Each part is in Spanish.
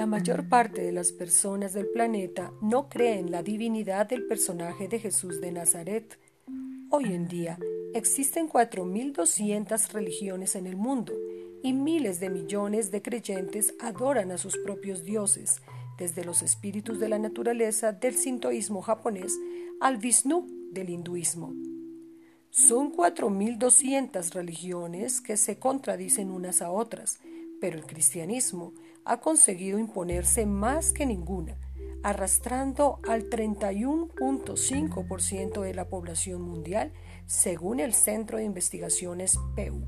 La mayor parte de las personas del planeta no creen en la divinidad del personaje de Jesús de Nazaret. Hoy en día existen 4.200 religiones en el mundo y miles de millones de creyentes adoran a sus propios dioses, desde los espíritus de la naturaleza del sintoísmo japonés al Vishnu del hinduismo. Son 4.200 religiones que se contradicen unas a otras, pero el cristianismo ha conseguido imponerse más que ninguna, arrastrando al 31.5% de la población mundial, según el Centro de Investigaciones PEU.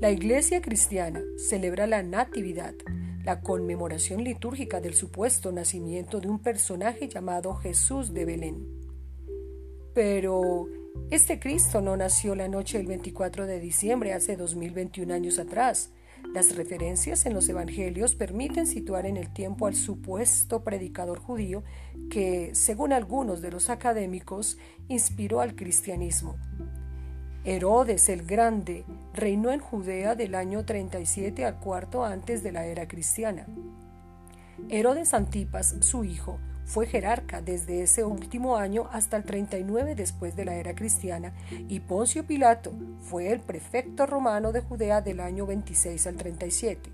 La Iglesia cristiana celebra la Natividad, la conmemoración litúrgica del supuesto nacimiento de un personaje llamado Jesús de Belén. Pero este Cristo no nació la noche del 24 de diciembre hace 2021 años atrás. Las referencias en los evangelios permiten situar en el tiempo al supuesto predicador judío que, según algunos de los académicos, inspiró al cristianismo. Herodes el Grande reinó en Judea del año 37 al cuarto antes de la era cristiana. Herodes Antipas, su hijo, fue jerarca desde ese último año hasta el 39 después de la era cristiana y Poncio Pilato fue el prefecto romano de Judea del año 26 al 37.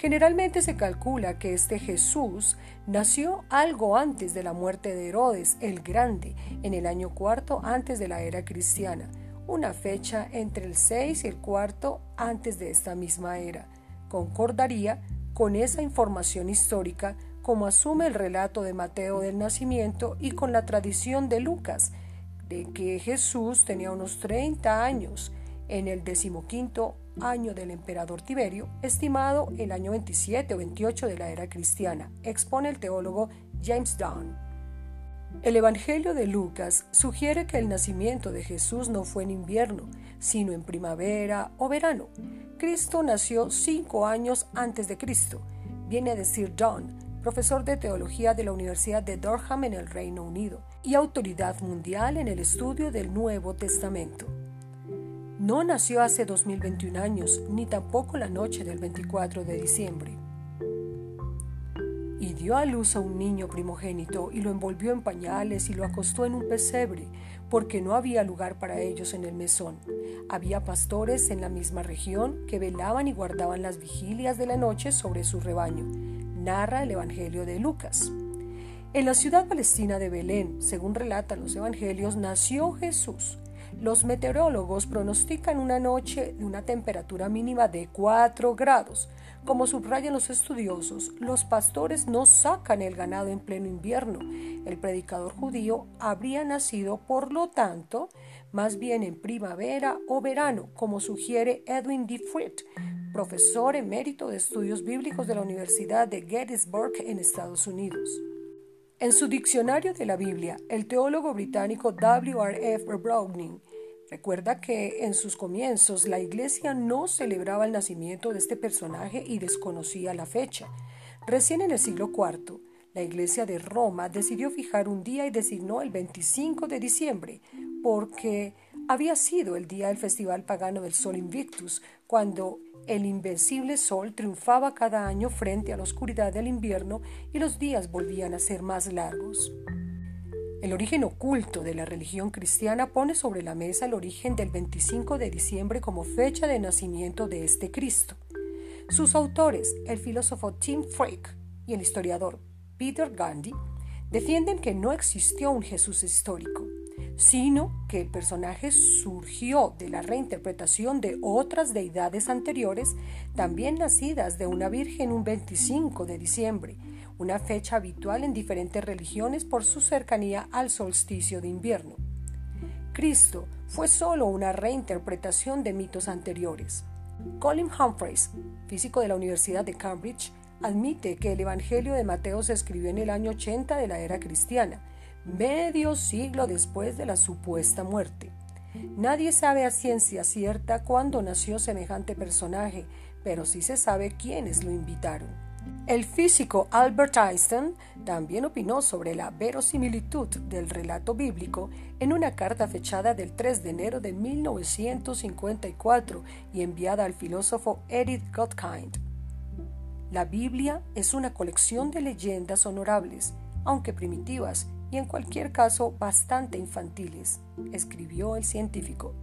Generalmente se calcula que este Jesús nació algo antes de la muerte de Herodes el Grande, en el año cuarto antes de la era cristiana, una fecha entre el 6 y el cuarto antes de esta misma era. Concordaría con esa información histórica como asume el relato de Mateo del nacimiento y con la tradición de Lucas, de que Jesús tenía unos 30 años en el decimoquinto año del emperador Tiberio, estimado el año 27 o 28 de la era cristiana, expone el teólogo James Dunn. El Evangelio de Lucas sugiere que el nacimiento de Jesús no fue en invierno, sino en primavera o verano. Cristo nació cinco años antes de Cristo. Viene a decir John, profesor de teología de la Universidad de Durham en el Reino Unido y autoridad mundial en el estudio del Nuevo Testamento. No nació hace 2021 años, ni tampoco la noche del 24 de diciembre y dio a luz a un niño primogénito y lo envolvió en pañales y lo acostó en un pesebre, porque no había lugar para ellos en el mesón. Había pastores en la misma región que velaban y guardaban las vigilias de la noche sobre su rebaño. Narra el Evangelio de Lucas. En la ciudad palestina de Belén, según relatan los evangelios, nació Jesús. Los meteorólogos pronostican una noche de una temperatura mínima de 4 grados, como subrayan los estudiosos, los pastores no sacan el ganado en pleno invierno. El predicador judío habría nacido, por lo tanto, más bien en primavera o verano, como sugiere Edwin D. profesor emérito de estudios bíblicos de la Universidad de Gettysburg en Estados Unidos. En su diccionario de la Biblia, el teólogo británico W. R. F. Browning Recuerda que en sus comienzos la iglesia no celebraba el nacimiento de este personaje y desconocía la fecha. Recién en el siglo IV, la iglesia de Roma decidió fijar un día y designó el 25 de diciembre, porque había sido el día del festival pagano del Sol Invictus, cuando el invencible sol triunfaba cada año frente a la oscuridad del invierno y los días volvían a ser más largos. El origen oculto de la religión cristiana pone sobre la mesa el origen del 25 de diciembre como fecha de nacimiento de este Cristo. Sus autores, el filósofo Tim Frake y el historiador Peter Gandhi, defienden que no existió un Jesús histórico, sino que el personaje surgió de la reinterpretación de otras deidades anteriores, también nacidas de una virgen un 25 de diciembre, una fecha habitual en diferentes religiones por su cercanía al solsticio de invierno. Cristo fue solo una reinterpretación de mitos anteriores. Colin Humphreys, físico de la Universidad de Cambridge, admite que el Evangelio de Mateo se escribió en el año 80 de la era cristiana, medio siglo después de la supuesta muerte. Nadie sabe a ciencia cierta cuándo nació semejante personaje, pero sí se sabe quiénes lo invitaron. El físico Albert Einstein también opinó sobre la verosimilitud del relato bíblico en una carta fechada del 3 de enero de 1954 y enviada al filósofo Edith Godkind. La Biblia es una colección de leyendas honorables, aunque primitivas y en cualquier caso bastante infantiles, escribió el científico.